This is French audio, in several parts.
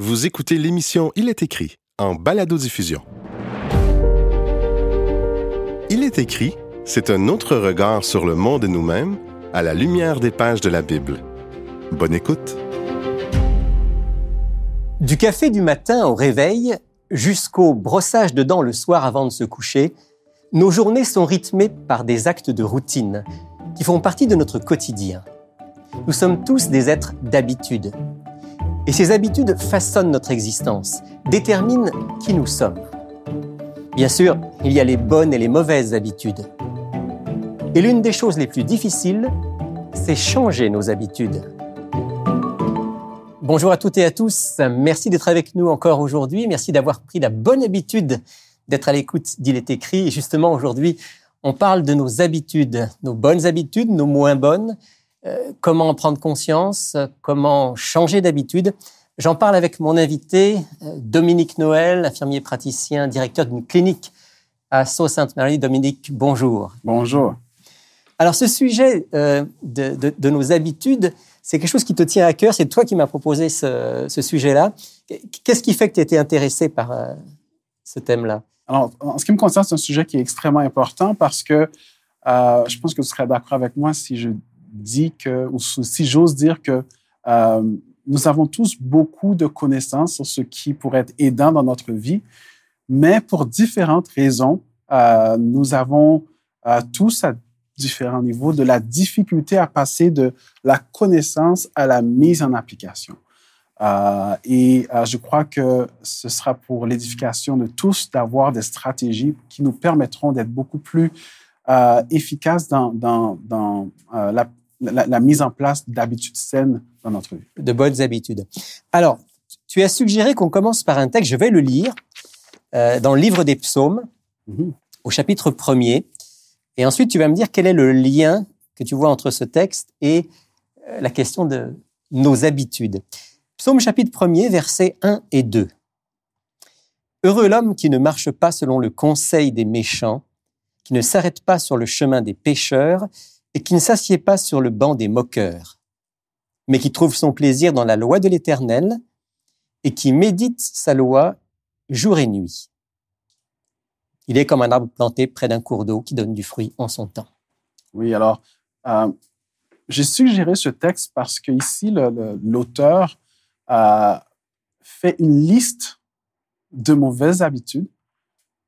Vous écoutez l'émission Il est écrit en balado-diffusion. Il est écrit, c'est un autre regard sur le monde et nous-mêmes à la lumière des pages de la Bible. Bonne écoute. Du café du matin au réveil jusqu'au brossage de dents le soir avant de se coucher, nos journées sont rythmées par des actes de routine qui font partie de notre quotidien. Nous sommes tous des êtres d'habitude. Et ces habitudes façonnent notre existence, déterminent qui nous sommes. Bien sûr, il y a les bonnes et les mauvaises habitudes. Et l'une des choses les plus difficiles, c'est changer nos habitudes. Bonjour à toutes et à tous. Merci d'être avec nous encore aujourd'hui. Merci d'avoir pris la bonne habitude d'être à l'écoute d'Il est écrit. Et justement, aujourd'hui, on parle de nos habitudes, nos bonnes habitudes, nos moins bonnes, comment en prendre conscience, comment changer d'habitude. J'en parle avec mon invité, euh, Dominique Noël, infirmier praticien, directeur d'une clinique à Sault-Sainte-Marie. Dominique, bonjour. Bonjour. Alors, ce sujet euh, de, nos habitudes, c'est quelque chose qui te tient à cœur. C'est toi qui m'as proposé ce, sujet-là. Qu'est-ce qui fait que tu étais intéressé par ce thème-là? Alors, en ce qui me concerne, c'est un sujet qui est extrêmement important parce que je pense que tu serais d'accord avec moi si je dit que, ou si j'ose dire que euh, nous avons tous beaucoup de connaissances sur ce qui pourrait être aidant dans notre vie, mais pour différentes raisons, euh, nous avons euh, tous à différents niveaux de la difficulté à passer de la connaissance à la mise en application. et je crois que ce sera pour l'édification de tous d'avoir des stratégies qui nous permettront d'être beaucoup plus efficaces dans, dans, dans la la, mise en place d'habitudes saines dans notre vie. De bonnes habitudes. Alors, tu as suggéré qu'on commence par un texte, je vais le lire, euh, dans le livre des psaumes, mhm. au chapitre 1er. Et ensuite, tu vas me dire quel est le lien que tu vois entre ce texte et euh, la question de nos habitudes. Psaume chapitre 1er, versets 1 et 2. Heureux l'homme qui ne marche pas selon le conseil des méchants, qui ne s'arrête pas sur le chemin des pécheurs, et qui ne s'assied pas sur le banc des moqueurs, mais qui trouve son plaisir dans la loi de l'Éternel et qui médite sa loi jour et nuit. Il est comme un arbre planté près d'un cours d'eau qui donne du fruit en son temps. Oui, alors, euh, j'ai suggéré ce texte parce que ici, l'auteur euh, fait une liste de mauvaises habitudes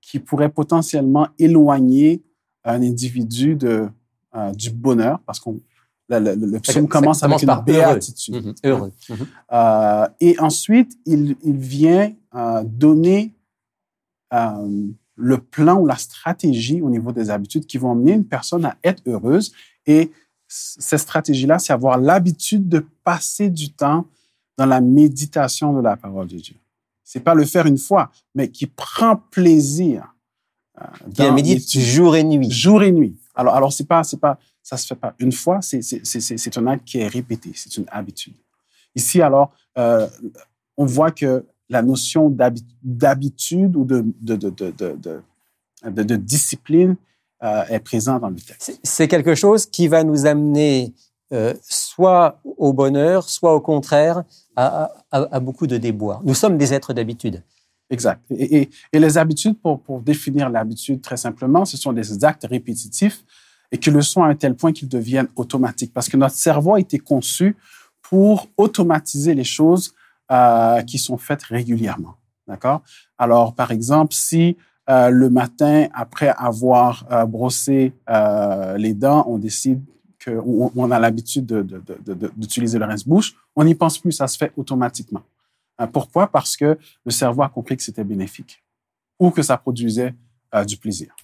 qui pourraient potentiellement éloigner un individu de, euh, du bonheur, parce qu'on le, psaume commence avec une béatitude. Mhm, heureux. Mhm. Euh, et ensuite, il, il vient euh, donner le plan ou la stratégie au niveau des habitudes qui vont amener une personne à être heureuse. Et cette stratégie-là, c'est avoir l'habitude de passer du temps dans la méditation de la parole de Dieu. C'est pas le faire une fois, mais qui prend plaisir. qui médite jour et nuit. Jour et nuit. Alors, alors c'est pas, c'est pas, ça se fait pas une fois, c'est, un acte qui est répété, c'est une habitude. Ici, alors, euh, on voit que la notion d'habitude ou de, de, de, de discipline euh, est présente dans le texte. C'est quelque chose qui va nous amener euh, soit au bonheur, soit au contraire à, à, beaucoup de déboires. Nous sommes des êtres d'habitude. Exact. Et, les habitudes, pour, pour définir l'habitude très simplement, ce sont des actes répétitifs et qui le sont à un tel point qu'ils deviennent automatiques. Parce que notre cerveau a été conçu pour automatiser les choses euh, qui sont faites régulièrement. D'accord? Alors, par exemple, si euh, le matin, après avoir euh, brossé les dents, on décide qu'on on a l'habitude d'utiliser le rince-bouche, on n'y pense plus, ça se fait automatiquement. Euh, pourquoi? Parce que le cerveau a compris que c'était bénéfique ou que ça produisait euh, du plaisir.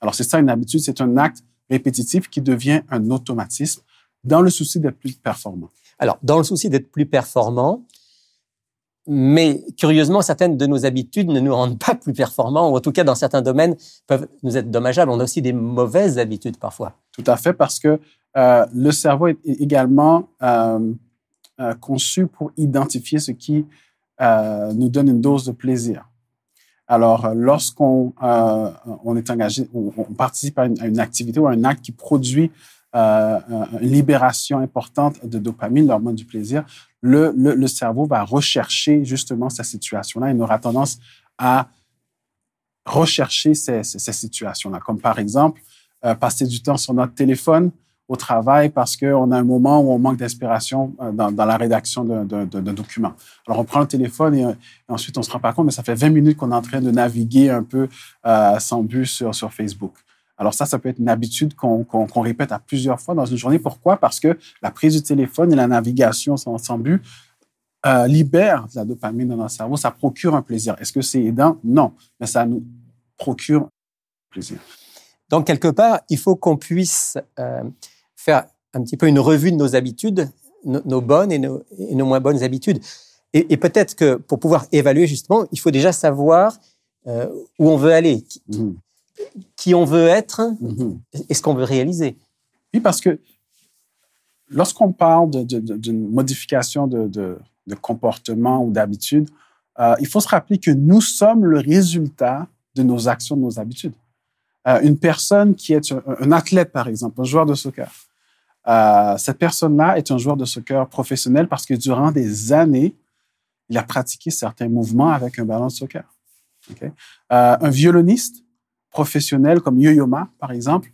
Alors, c'est ça une habitude, c'est un acte répétitif qui devient un automatisme dans le souci d'être plus performant. Alors, dans le souci d'être plus performant, mais curieusement, certaines de nos habitudes ne nous rendent pas plus performants, ou en tout cas, dans certains domaines, peuvent nous être dommageables. On a aussi des mauvaises habitudes parfois. Tout à fait, parce que euh, le cerveau est également conçu pour identifier ce qui euh, nous donne une dose de plaisir. Alors, euh, lorsqu'on euh, on est engagé, on, participe à une, activité ou à un acte qui produit une libération importante de dopamine, l'hormone du plaisir, le, le, cerveau va rechercher justement cette situation-là. Il aura tendance à rechercher ces, ces, situations-là, comme par exemple passer du temps sur notre téléphone au travail parce qu'on a un moment où on manque d'inspiration euh, dans, la rédaction d'un document. Alors, on prend le téléphone et, ensuite on se rend pas compte, mais ça fait 20 minutes qu'on est en train de naviguer un peu euh, sans but sur, sur Facebook. Alors ça, ça peut être une habitude qu'on répète à plusieurs fois dans une journée. Pourquoi? Parce que la prise du téléphone et la navigation sans, but euh, libèrent la dopamine dans notre cerveau. Ça procure un plaisir. Est-ce que c'est aidant? Non, mais ça nous procure un plaisir. Donc, quelque part, il faut qu'on puisse euh, faire un petit peu une revue de nos habitudes, nos, bonnes et nos, moins bonnes habitudes. Et, peut-être que pour pouvoir évaluer justement, il faut déjà savoir euh, où on veut aller. Mmh qui on veut être mhm. et ce qu'on veut réaliser. Oui, parce que lorsqu'on parle d'une modification de, comportement ou d'habitude, euh, il faut se rappeler que nous sommes le résultat de nos actions, de nos habitudes. Euh, une personne qui est un, athlète, par exemple, un joueur de soccer, euh, cette personne-là est un joueur de soccer professionnel parce que durant des années, il a pratiqué certains mouvements avec un ballon de soccer. un violoniste professionnel comme Yo-Yo-Ma, par exemple,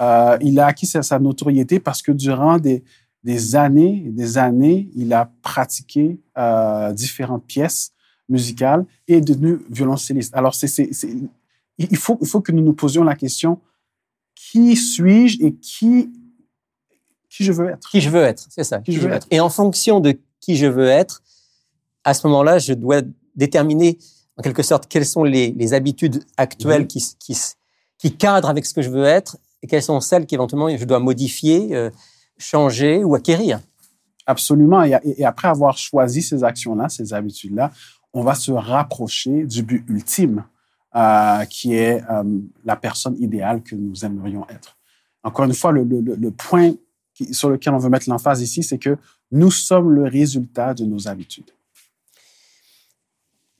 euh, il a acquis sa, notoriété parce que durant des, années et des années, il a pratiqué euh, différentes pièces musicales et est devenu violoncelliste. Alors, il, faut, il faut que nous nous posions la question qui suis-je et qui, qui je veux être Qui je veux être, c'est ça. Qui, je veux être. Et en fonction de qui je veux être, à ce moment-là, je dois déterminer en quelque sorte, quelles sont les, habitudes actuelles mhm. qui, qui, qui, cadrent avec ce que je veux être et quelles sont celles qu'éventuellement je dois modifier, euh, changer ou acquérir. Absolument. Et, après avoir choisi ces actions-là, ces habitudes-là, on va se rapprocher du but ultime, euh, qui est euh, la personne idéale que nous aimerions être. Encore une fois, le, le, le point sur lequel on veut mettre l'emphase ici, c'est que nous sommes le résultat de nos habitudes.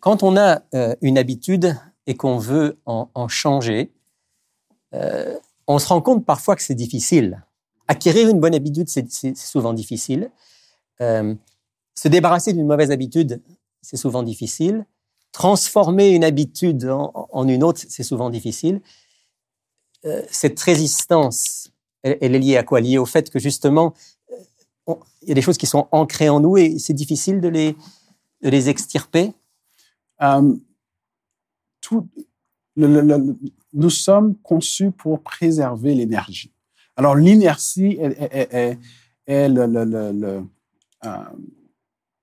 Quand on a euh, une habitude et qu'on veut en, changer, euh, on se rend compte parfois que c'est difficile. Acquérir une bonne habitude, c'est souvent difficile. Euh, se débarrasser d'une mauvaise habitude, c'est souvent difficile. Transformer une habitude en, une autre, c'est souvent difficile. cette résistance, elle, est liée à quoi? Liée au fait que justement, il y a des choses qui sont ancrées en nous et c'est difficile de les, de les extirper. Euh, tout, nous sommes conçus pour préserver l'énergie. Alors, l'inertie est, euh,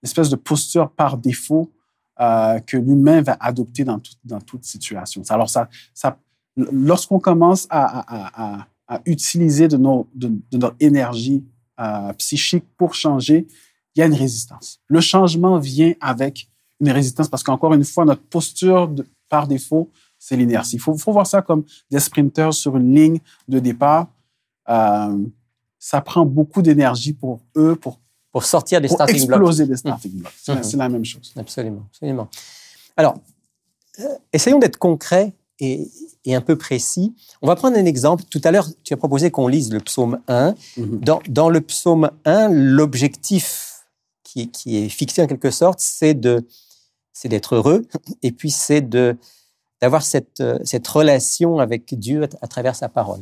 l'espèce de posture par défaut euh, que l'humain va adopter dans, dans toute situation. Alors, ça, ça, lorsqu'on commence à, utiliser de, nos, de, notre énergie psychique pour changer, il y a une résistance. Le changement vient avec une résistance parce qu'encore une fois, notre posture par défaut, c'est l'inertie. Il faut, faut, voir ça comme des sprinters sur une ligne de départ. Euh, ça prend beaucoup d'énergie pour eux, pour, pour sortir des pour starting exploser des starting blocks. Mmh. C'est la même chose. Absolument, absolument. Alors, euh, essayons d'être concrets et, et, un peu précis. On va prendre un exemple. Tout à l'heure, tu as proposé qu'on lise le psaume 1. Mmh. Dans, dans le psaume 1, l'objectif qui, qui, est fixé en quelque sorte, c'est de c'est d'être heureux, et puis c'est de d'avoir cette, cette relation avec Dieu à, travers sa parole.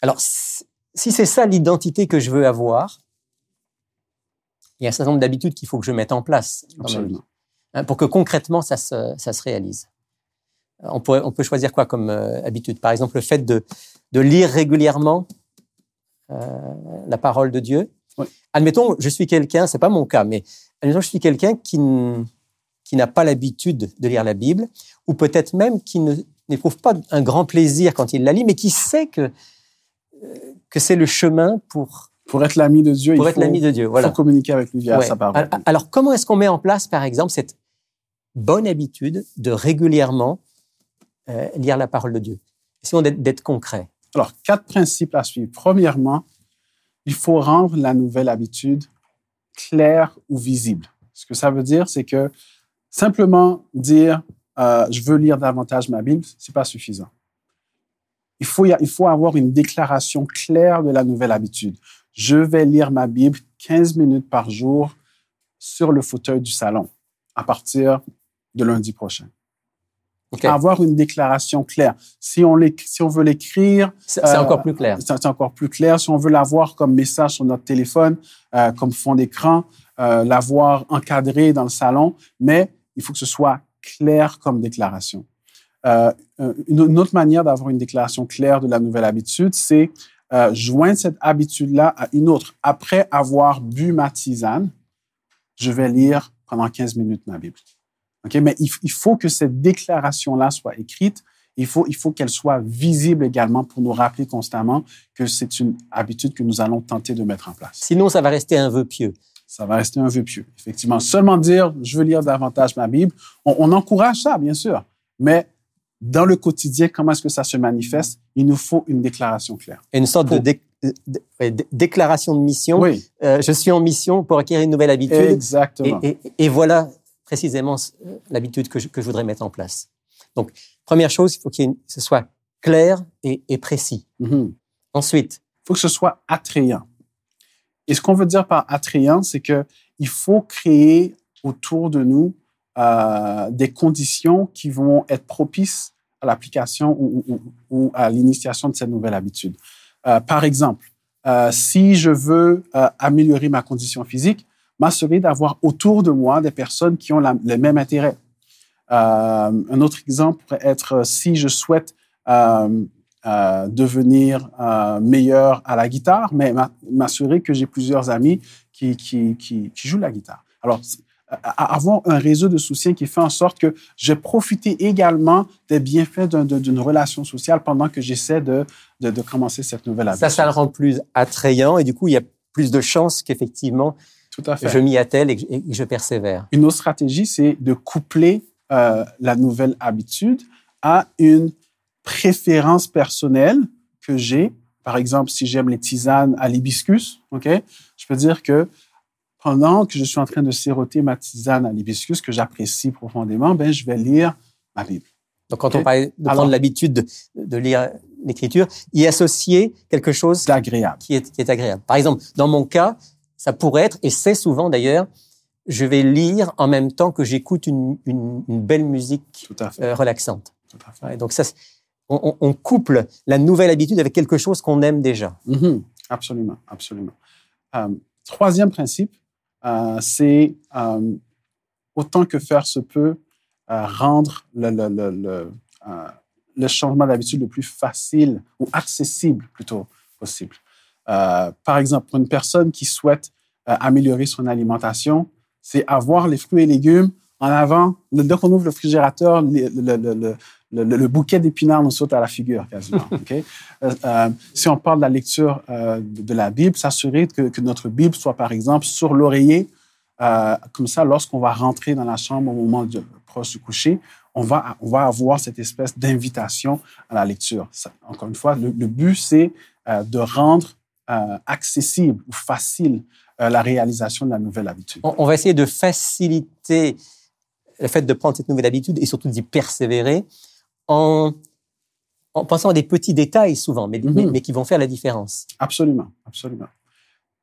Alors, si c'est ça l'identité que je veux avoir, il y a un certain nombre d'habitudes qu'il faut que je mette en place dans ma vie, hein, pour que concrètement ça se, ça se réalise. On, pourrait, on peut choisir quoi comme euh, habitude? Par exemple, le fait de, de lire régulièrement euh, la parole de Dieu. Admettons, je suis quelqu'un, c'est pas mon cas, mais je suis quelqu'un qui, qui n'a pas l'habitude de lire la Bible, ou peut-être même qui n'éprouve pas un grand plaisir quand il la lit, mais qui sait que, euh, que c'est le chemin pour... Pour être l'ami de Dieu, pour être l'ami de Dieu, voilà. faut communiquer avec lui via sa parole. Alors, comment est-ce qu'on met en place, par exemple, cette bonne habitude de régulièrement euh, lire la parole de Dieu Essayons d'être concret. Alors, quatre principes à suivre. Premièrement, il faut rendre la nouvelle habitude clair ou visible. Ce que ça veut dire, c'est que simplement dire euh, je veux lire davantage ma Bible, c'est pas suffisant. Il faut, il faut avoir une déclaration claire de la nouvelle habitude. Je vais lire ma Bible 15 minutes par jour sur le fauteuil du salon à partir de lundi prochain. Avoir une déclaration claire. Si on, si on veut l'écrire... C'est euh, encore plus clair. C'est encore plus clair. Si on veut l'avoir comme message sur notre téléphone, euh, comme fond d'écran, euh, l'avoir encadré dans le salon, mais il faut que ce soit clair comme déclaration. Une, autre manière d'avoir une déclaration claire de la nouvelle habitude, c'est joindre cette habitude-là à une autre. Après avoir bu ma tisane, je vais lire pendant 15 minutes ma Bible. Okay? Mais il, faut que cette déclaration-là soit écrite. Il faut, il faut qu'elle soit visible également pour nous rappeler constamment que c'est une habitude que nous allons tenter de mettre en place. Sinon, ça va rester un vœu pieux. Ça va rester un vœu pieux, effectivement. Seulement dire, je veux lire davantage ma Bible, on, on encourage ça, bien sûr. Mais dans le quotidien, comment est-ce que ça se manifeste? Il nous faut une déclaration claire. une sorte de, déclaration de mission. Oui. Euh, je suis en mission pour acquérir une nouvelle habitude. Exactement. Et, voilà précisément l'habitude que, je, voudrais mettre en place. Donc, première chose, il faut que ce soit clair et, précis. Mm-hmm. Ensuite, il faut que ce soit attrayant. Et ce qu'on veut dire par attrayant, c'est que il faut créer autour de nous euh, des conditions qui vont être propices à l'application ou, à l'initiation de cette nouvelle habitude. Euh, par exemple, euh, si je veux améliorer ma condition physique, m'assurer d'avoir autour de moi des personnes qui ont les mêmes intérêts. un autre exemple pourrait être si je souhaite devenir meilleur à la guitare, mais m'assurer que j'ai plusieurs amis qui, qui, qui, qui, jouent la guitare. Alors, avoir un réseau de soutien qui fait en sorte que je profite également des bienfaits d'une relation sociale pendant que j'essaie de, de, commencer cette nouvelle habitude. Ça, ça le rend plus attrayant et du coup, il y a plus de chances qu'effectivement, je m'y attelle et je persévère. Une autre stratégie, c'est de coupler euh, la nouvelle habitude à une préférence personnelle que j'ai. Par exemple, si j'aime les tisanes à l'hibiscus, ok, je peux dire que pendant que je suis en train de siroter ma tisane à l'hibiscus que j'apprécie profondément, ben, je vais lire ma Bible. Donc, quand on parle de prendre l'habitude de, lire l'écriture, y associer quelque chose d'agréable. Qui est, qui est agréable. Par exemple, dans mon cas, ça pourrait être, et c'est souvent d'ailleurs, je vais lire en même temps que j'écoute une, une, belle musique euh, relaxante. Tout à fait. donc ça, on, on, couple la nouvelle habitude avec quelque chose qu'on aime déjà. Mm-hmm. Absolument, absolument. Euh, troisième principe, euh, c'est euh, autant que faire se peut euh, rendre le, le, le, le changement d'habitude le plus facile ou accessible plutôt possible. Par exemple, pour une personne qui souhaite améliorer son alimentation, c'est avoir les fruits et légumes en avant. Dès qu'on ouvre le réfrigérateur, le, le, bouquet d'épinards nous saute à la figure quasiment. Euh, euh, si on parle de la lecture euh, de, la Bible, s'assurer que, notre Bible soit par exemple sur l'oreiller, comme ça, lorsqu'on va rentrer dans la chambre au moment de proche du coucher, on va, on va avoir cette espèce d'invitation à la lecture. encore une fois, le, but, c'est de rendre accessible ou facile la réalisation de la nouvelle habitude. On, va essayer de faciliter le fait de prendre cette nouvelle habitude et surtout d'y persévérer en, en pensant à des petits détails souvent, mais, mais, mhm. qui vont faire la différence. Absolument, absolument.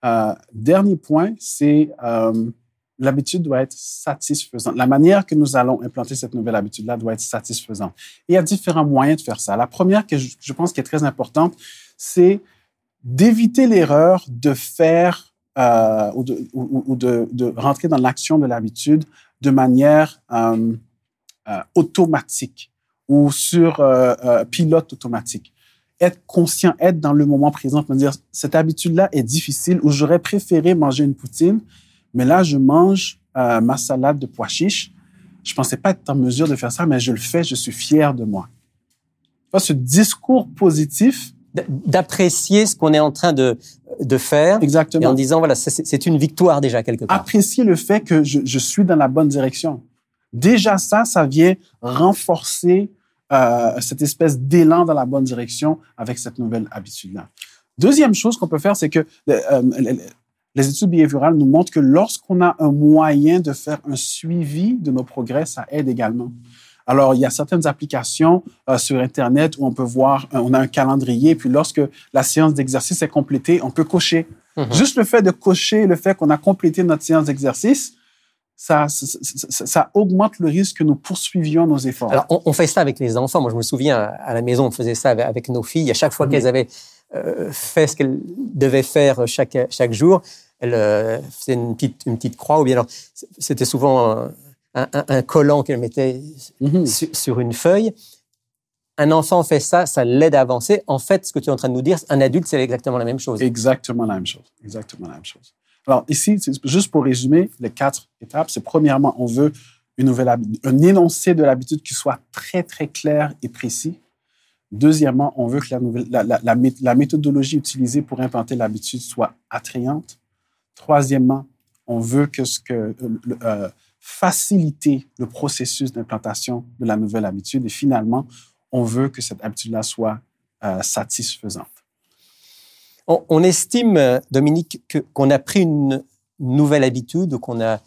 Euh, dernier point, c'est euh, l'habitude doit être satisfaisante. La manière que nous allons implanter cette nouvelle habitude-là doit être satisfaisante. Et il y a différents moyens de faire ça. La première que je, pense qui est très importante, c'est d'éviter l'erreur de faire euh, ou, de, ou, de, de, rentrer dans l'action de l'habitude de manière euh, euh, automatique ou sur euh, euh, pilote automatique. Être conscient, être dans le moment présent, me dire cette habitude-là est difficile ou j'aurais préféré manger une poutine, mais là je mange ma salade de pois chiches. Je pensais pas être en mesure de faire ça, mais je le fais, je suis fier de moi. Ce discours positif d'apprécier ce qu'on est en train de, de faire. Exactement. Et en disant, voilà, c'est une victoire déjà quelque part. Apprécier le fait que je, je suis dans la bonne direction. Déjà ça, ça vient renforcer euh, cette espèce d'élan dans la bonne direction avec cette nouvelle habitude-là. Deuxième chose qu'on peut faire, c'est que euh, les études behaviorales nous montrent que lorsqu'on a un moyen de faire un suivi de nos progrès, ça aide également. Alors, il y a certaines applications euh, sur Internet où on peut voir, euh, on a un calendrier, puis lorsque la séance d'exercice est complétée, on peut cocher. Mhm. Juste le fait de cocher, le fait qu'on a complété notre séance d'exercice, ça, ça, ça- ça augmente le risque que nous poursuivions nos efforts. Alors, on, on fait ça avec les enfants. Moi, je me souviens, à la maison, on faisait ça avec, avec nos filles. À chaque fois Mhm. qu'elles avaient euh, fait ce qu'elles devaient faire chaque, chaque jour, elles euh, faisaient une petite, une petite croix. Ou bien alors, c'était souvent un, un- un collant qu'elles mettaient Mhm. sur, sur une feuille. Un enfant fait ça, ça l'aide à avancer. En fait, ce que tu es en train de nous dire, un adulte, c'est exactement la même chose. Exactement la même chose. Exactement la même chose. Alors ici, juste pour résumer les quatre étapes, c'est premièrement, on veut une nouvelle un énoncé de l'habitude qui soit très, très clair et précis. Deuxièmement, on veut que la, nouvelle, la, la- la mé- la méthodologie utilisée pour implanter l'habitude soit attrayante. Troisièmement, on veut que ce que euh, euh, faciliter le processus d'implantation de la nouvelle habitude. Et finalement, on veut que cette habitude-là soit euh, satisfaisante. On, on estime, euh, Dominique, que- qu'on a pris une nouvelle habitude ou qu'on a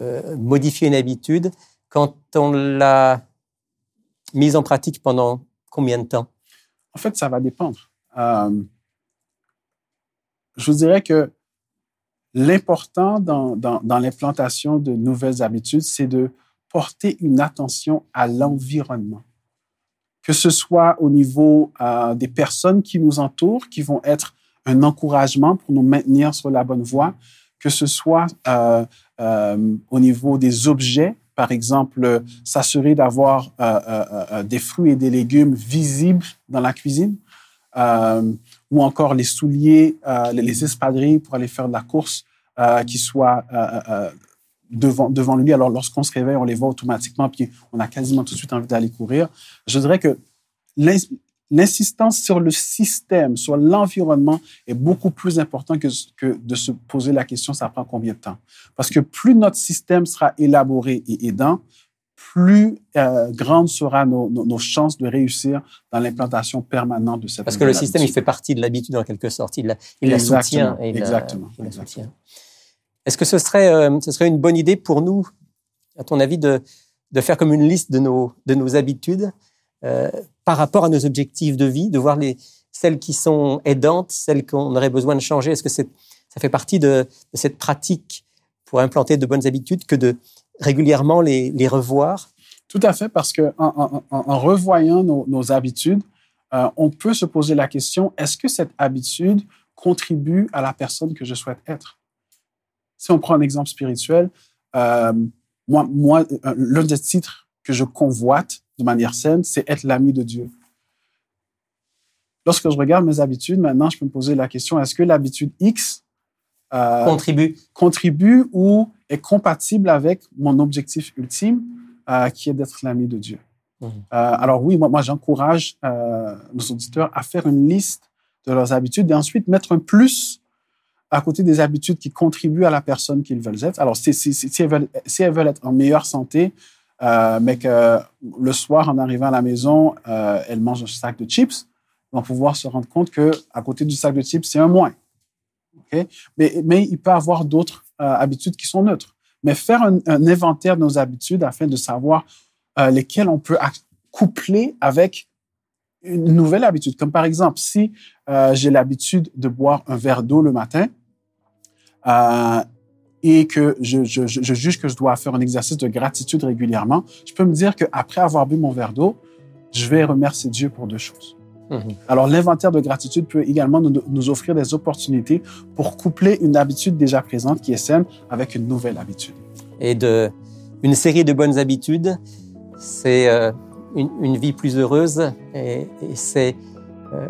euh, modifié une habitude quand on l'a mise en pratique pendant combien de temps? En fait, ça va dépendre. Euh, je vous dirais que l'important dans, l'implantation de nouvelles habitudes, c'est de porter une attention à l'environnement. Que ce soit au niveau euh, des personnes qui nous entourent, qui vont être un encouragement pour nous maintenir sur la bonne voie, que ce soit euh, euh, au niveau des objets, par exemple, s'assurer d'avoir des fruits et des légumes visibles dans la cuisine, ou encore les souliers, euh, les- les espadrilles pour aller faire de la course euh, qui soient euh, devant, devant lui. Alors, lorsqu'on se réveille, on les voit automatiquement, puis on a quasiment tout de suite envie d'aller courir. Je dirais que l'ins- l'insistance sur le système, sur l'environnement est beaucoup plus important que, que de se poser la question, ça prend combien de temps? Parce que plus notre système sera élaboré et aidant, plus euh, grandes seront nos, nos- nos chances de réussir dans l'implantation permanente de cette Parce que le système, il fait partie de l'habitude en quelque sorte. Il la, il la Exactement, soutient. et il la- exactement, la exactement. soutient. Est-ce que ce serait, euh, ce serait une bonne idée pour nous, à ton avis, de, de faire comme une liste de nos, de nos habitudes euh, par rapport à nos objectifs de vie, de voir les, celles qui sont aidantes, celles qu'on aurait besoin de changer? Est-ce que ça fait partie de, de cette pratique pour implanter de bonnes habitudes que de régulièrement les, les revoir? Tout à fait, parce que en, en- en- en revoyant nos, nos habitudes, euh, on peut se poser la question est-ce que cette habitude contribue à la personne que je souhaite être? Si on prend un exemple spirituel, euh, moi, moi, euh, l'un des titres que je convoite de manière saine, c'est être l'ami de Dieu. Lorsque je regarde mes habitudes, maintenant, je peux me poser la question est-ce que l'habitude X euh, Contribue. contribue ou est compatible avec mon objectif ultime, euh, qui est d'être l'ami de Dieu. Mhm. Euh, alors oui, moi, moi j'encourage euh, nos auditeurs à faire une liste de leurs habitudes et ensuite mettre un plus à côté des habitudes qui contribuent à la personne qu'ils veulent être. Alors si, si, si, si elles, veulent, si elles veulent être en meilleure santé, mais que le soir, en arrivant à la maison, elles mangent un sac de chips, elles vont pouvoir se rendre compte que à côté du sac de chips, c'est un moins. Mais, il peut avoir d'autres euh, habitudes qui sont neutres. Mais faire un, inventaire de nos habitudes afin de savoir euh, lesquelles on peut coupler avec une nouvelle habitude. Comme par exemple, si euh, j'ai l'habitude de boire un verre d'eau le matin et que je, je juge que je dois faire un exercice de gratitude régulièrement, je peux me dire qu'après avoir bu mon verre d'eau, je vais remercier Dieu pour deux choses. Mhm. Alors, l'inventaire de gratitude peut également nous, nous offrir des opportunités pour coupler une habitude déjà présente qui est saine avec une nouvelle habitude. et de une série de bonnes habitudes, c'est euh, une, une vie plus heureuse et, et c'est euh,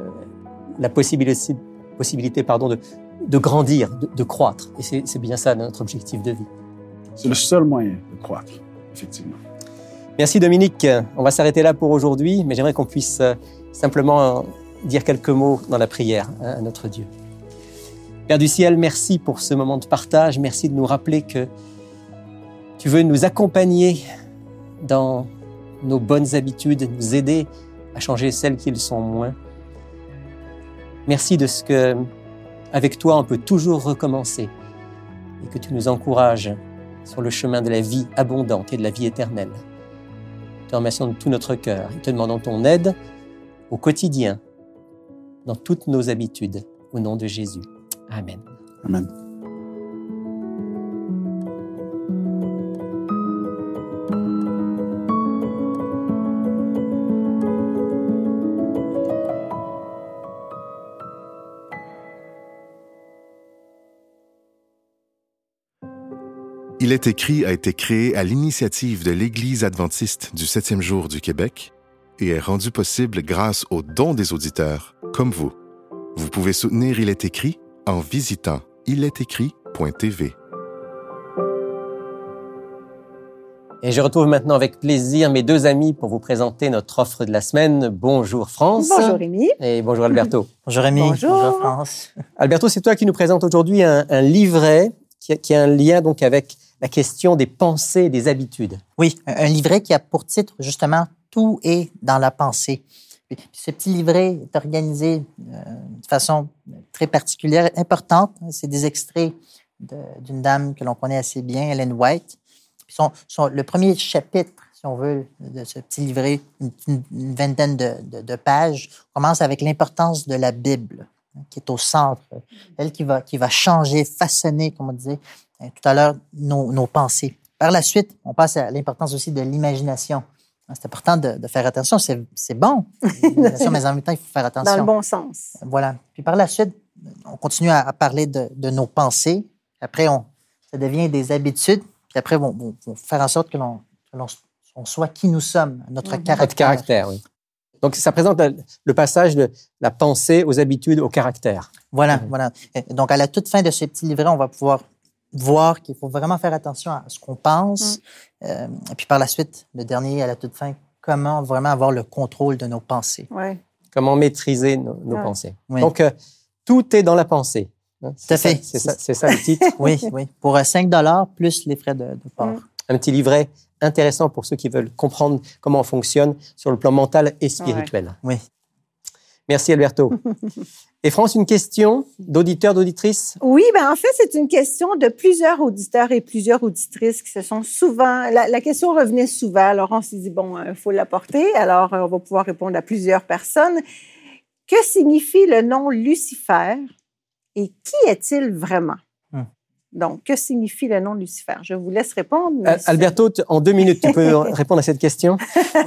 la possibilité, possibilité pardon, de, de grandir, de, de croître. Et c'est c'est bien ça notre objectif de vie. C'est le seul moyen de croître, effectivement. Merci Dominique. On va s'arrêter là pour aujourd'hui, mais j'aimerais qu'on puisse euh, simplement dire quelques mots dans la prière à à notre Dieu. Père du ciel, merci pour ce moment de partage. Merci de nous rappeler que tu veux nous accompagner dans nos bonnes habitudes, nous aider à changer celles qui le sont moins. Merci de ce que, avec toi, on peut toujours recommencer et que tu nous encourages sur le chemin de la vie abondante et de la vie éternelle. te remercions de tout notre cœur et te demandons ton aide au quotidien, dans toutes nos habitudes, au nom de Jésus. Amen. Amen. Il est écrit a été créé à l'initiative de l'Église adventiste du septième jour du Québec et est rendu possible grâce aux dons des auditeurs, comme vous. Vous pouvez soutenir Il est écrit en visitant ilestécrit.tv. Et je retrouve maintenant avec plaisir mes deux amis pour vous présenter notre offre de la semaine. Bonjour France. Bonjour Rémi. Et bonjour Alberto. Bonjour Rémi. Bonjour. France. Alberto, c'est toi qui nous présente aujourd'hui un, un livret qui a, qui a un lien donc avec la question des pensées et des habitudes. Oui, un livret qui a pour titre justement Tout est dans la pensée. Ce petit livret est organisé euh, de façon très particulière, importante. C'est des extraits d'une dame que l'on connaît assez bien, Ellen White. Son- son- le premier chapitre, si on veut, de ce petit livret, une, vingtaine de, de- de pages, commence avec l'importance de la Bible, hein, qui est au centre. Elle qui va, qui va changer, façonner, comme on disait euh, tout à l'heure, nos, nos pensées. Par la suite, on passe à l'importance aussi de l'imagination. Hein, C'est important de, de faire attention. C'est c'est bon, mais en même temps, il faut faire attention. Dans le bon sens. Voilà. Puis par la suite, on continue à, à parler de, de nos pensées. Après, on, ça devient des habitudes. Puis après, on, on- on faire en sorte que l'on soit qui nous sommes, notre Mhm. caractère. Votre caractère, oui. Donc ça présente le, le passage de la pensée aux habitudes, au caractère. Voilà, Mhm. voilà. Et donc, à la toute fin de ce petit livret, on va pouvoir voir qu'il faut vraiment faire attention à ce qu'on pense. Mm. Euh, et puis par la suite, le dernier, à la toute fin, comment vraiment avoir le contrôle de nos pensées. Ouais. Comment maîtriser nos, nos Ah. pensées. Oui. Donc euh, tout est dans la pensée. Hein, c'est Tout à ça- fait. C'est ça, le titre. Oui, oui. Pour euh, 5 dollars plus les frais de, de port. Mm. Un petit livret intéressant pour ceux qui veulent comprendre comment on fonctionne sur le plan mental et spirituel. Oui. Merci Alberto. et France, une question d'auditeur, d'auditrice Oui, ben en fait, c'est une question de plusieurs auditeurs et plusieurs auditrices qui se sont souvent. La, la question revenait souvent. Alors, on s'est dit, bon, il faut l'apporter. Alors, euh, on va pouvoir répondre à plusieurs personnes. Que signifie le nom Lucifer et qui est-il vraiment? Hmm. Donc, que signifie le nom Lucifer? Je vous laisse répondre. Euh, Alberto, en deux minutes, tu peux répondre à cette question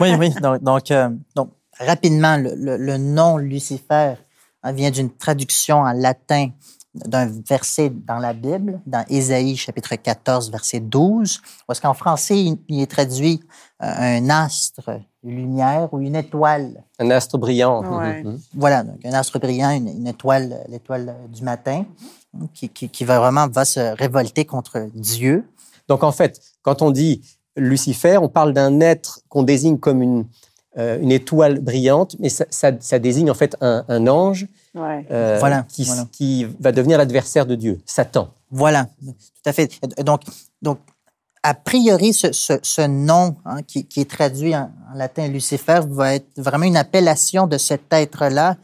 oui, oui. Donc, donc, euh, donc, rapidement, le, le- le nom Lucifer vient d'une traduction en latin d'un verset dans la Bible, dans Ésaïe chapitre 14, verset 12, parce qu'en français, il, est traduit euh, un astre, une lumière ou une étoile. Un astre brillant. Ouais. Mhm. Voilà, donc un astre brillant, une, une étoile, l'étoile du matin, hein, qui, qui, qui va vraiment va se révolter contre Dieu. Donc en fait, quand on dit Lucifer, on parle d'un être qu'on désigne comme une, euh, une étoile brillante, mais ça, ça- ça désigne en fait un, un ange Ouais. euh, Voilà, qui, voilà. qui va devenir l'adversaire de Dieu, Satan. Voilà, tout à fait. Donc, donc a priori, ce, ce, ce nom hein, qui, qui est traduit en, en latin Lucifer va être vraiment une appellation de cet être-là.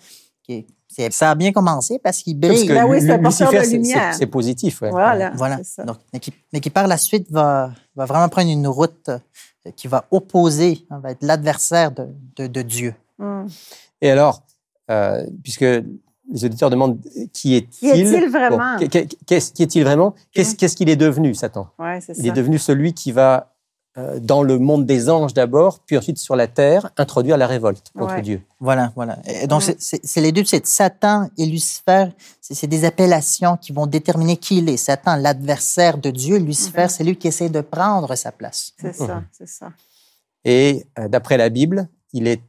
Ça a bien commencé parce qu'il Parce brille. que Ben oui, c'est Lucifer, de c'est- lumière. c'est- c'est positif. ouais. Voilà. Voilà. c'est ça. Donc, mais, qui, mais qui par la suite va, va vraiment prendre une route qui va opposer, hein, va être l'adversaire de, de, de Dieu. Hmm. Et alors, euh, puisque les auditeurs demandent qui est-il? Qui est-il vraiment? Bon, qu'est-ce qui est-il vraiment? Qu'est-ce qu'est-ce qu'il est devenu, Satan? Ouais, Il est devenu celui qui va, dans le monde des anges d'abord, puis ensuite sur la terre, introduire la révolte contre Ouais. Dieu. Voilà, voilà. Et donc, Mm. c'est- les deux, c'est Satan et Lucifer, c'est des appellations qui vont déterminer qui il est. Satan, l'adversaire de Dieu. Lucifer, Mhm. c'est lui qui essaie de prendre sa place. C'est ça, Mhm. c'est ça. Et euh, d'après la Bible, il est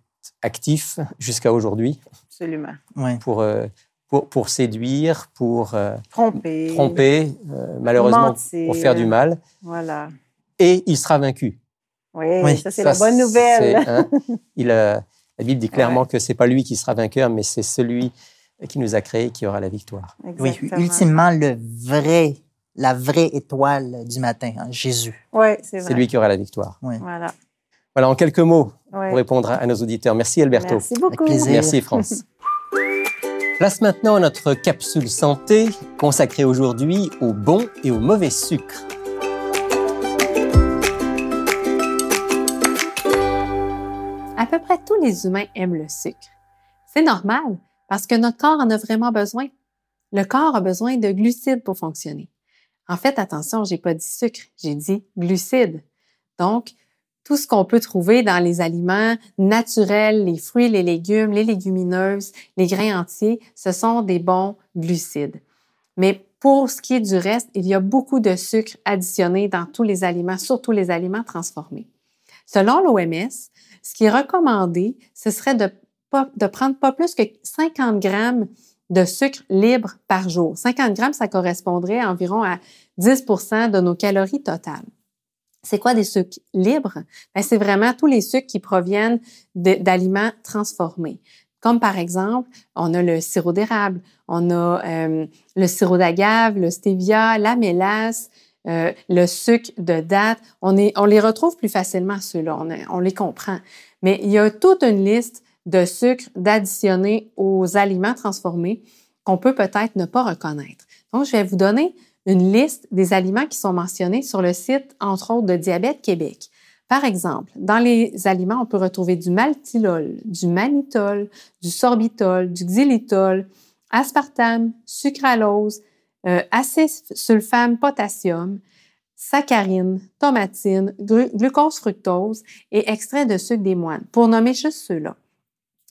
actif jusqu'à aujourd'hui Absolument. Ouais. pour, euh, pour, pour séduire, pour euh, Tromper. tromper, euh, malheureusement mentir. pour faire du mal. Voilà. Et il sera vaincu. Oui, Oui, ça, c'est la bonne nouvelle. hein, il, euh, la Bible dit clairement que c'est pas lui qui sera vainqueur, mais c'est celui qui nous a créés qui aura la victoire. Oui, Exactement. ultimement, le vrai, la vraie étoile du matin, hein, Jésus. Oui, c'est vrai. C'est lui qui aura la victoire. Voilà. Voilà, en quelques mots Ouais. pour répondre à, à nos auditeurs. Merci Alberto. Merci beaucoup. plaisir. Merci France. Place maintenant à notre capsule santé consacrée aujourd'hui au bon et au mauvais sucre. Peu près tous les humains aiment le sucre. C'est normal parce que notre corps en a vraiment besoin. Le corps a besoin de glucides pour fonctionner. En fait, attention, j'ai pas dit sucre, j'ai dit glucides. Donc, tout ce qu'on peut trouver dans les aliments naturels, les fruits, les légumes, les légumineuses, les grains entiers, ce sont des bons glucides. Mais pour ce qui est du reste, il y a beaucoup de sucre additionné dans tous les aliments, surtout les aliments transformés. Selon l'OMS, ce qui est recommandé, ce serait de, prendre pas plus que 50 grammes de sucre libre par jour. 50 grammes, ça correspondrait à environ à 10% de nos calories totales. C'est quoi des sucres libres? Ben, c'est vraiment tous les sucres qui proviennent d'aliments transformés. Comme par exemple, on a le sirop d'érable, on a euh, le sirop d'agave, le stevia, la mélasse, euh, le sucre de date. On, les retrouve plus facilement, ceux-là, on, on les comprend. Mais il y a toute une liste de sucres d'additionnés aux aliments transformés qu'on peut peut-être ne pas reconnaître. Donc, je vais vous donner une liste des aliments qui sont mentionnés sur le site, entre autres, de Diabète Québec. Par exemple, dans les aliments, on peut retrouver du maltilol, du mannitol, du sorbitol, du xylitol, aspartame, sucralose, euh, acésulfame potassium, saccharine, tomatine, glucose fructose et extrait de sucre des moines, pour nommer juste ceux-là.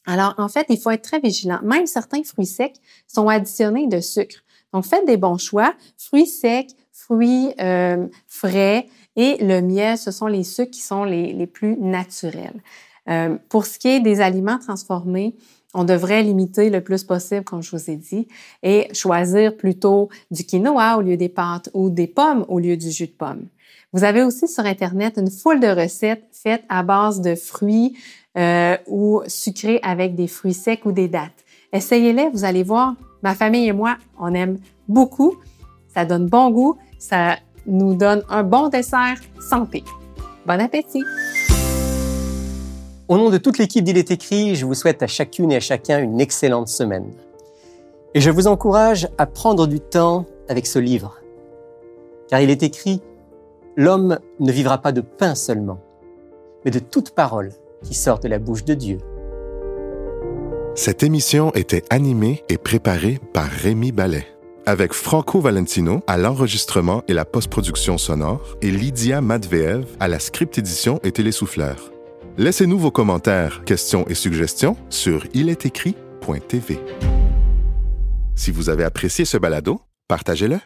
Alors, en fait, il faut être très vigilant. Même certains fruits secs sont additionnés de sucre. Donc, faites des bons choix. Fruits secs, fruits euh, frais et le miel, ce sont les sucres qui sont les, les plus naturels. Euh, pour ce qui est des aliments transformés, on devrait limiter le plus possible, comme je vous ai dit, et choisir plutôt du quinoa au lieu des pâtes ou des pommes au lieu du jus de pomme. Vous avez aussi sur Internet une foule de recettes faites à base de fruits euh, ou sucrés avec des fruits secs ou des dattes. Essayez-les, vous allez voir, ma famille et moi, on aime beaucoup. Ça donne bon goût, ça nous donne un bon dessert santé. Bon appétit! Au nom de toute l'équipe d'Il est écrit, je vous souhaite à chacune et à chacun une excellente semaine. Et je vous encourage à prendre du temps avec ce livre. Car il est écrit, L'homme ne vivra pas de pain seulement, mais de toute parole qui sort de la bouche de Dieu. Cette émission était animée et préparée par Rémi Ballet, avec Franco Valentino à l'enregistrement et la post-production sonore et Lydia Matveev à la script édition et télésouffleur. Laissez-nous vos commentaires, questions et suggestions sur ilestécrit.tv. Si vous avez apprécié ce balado, partagez-le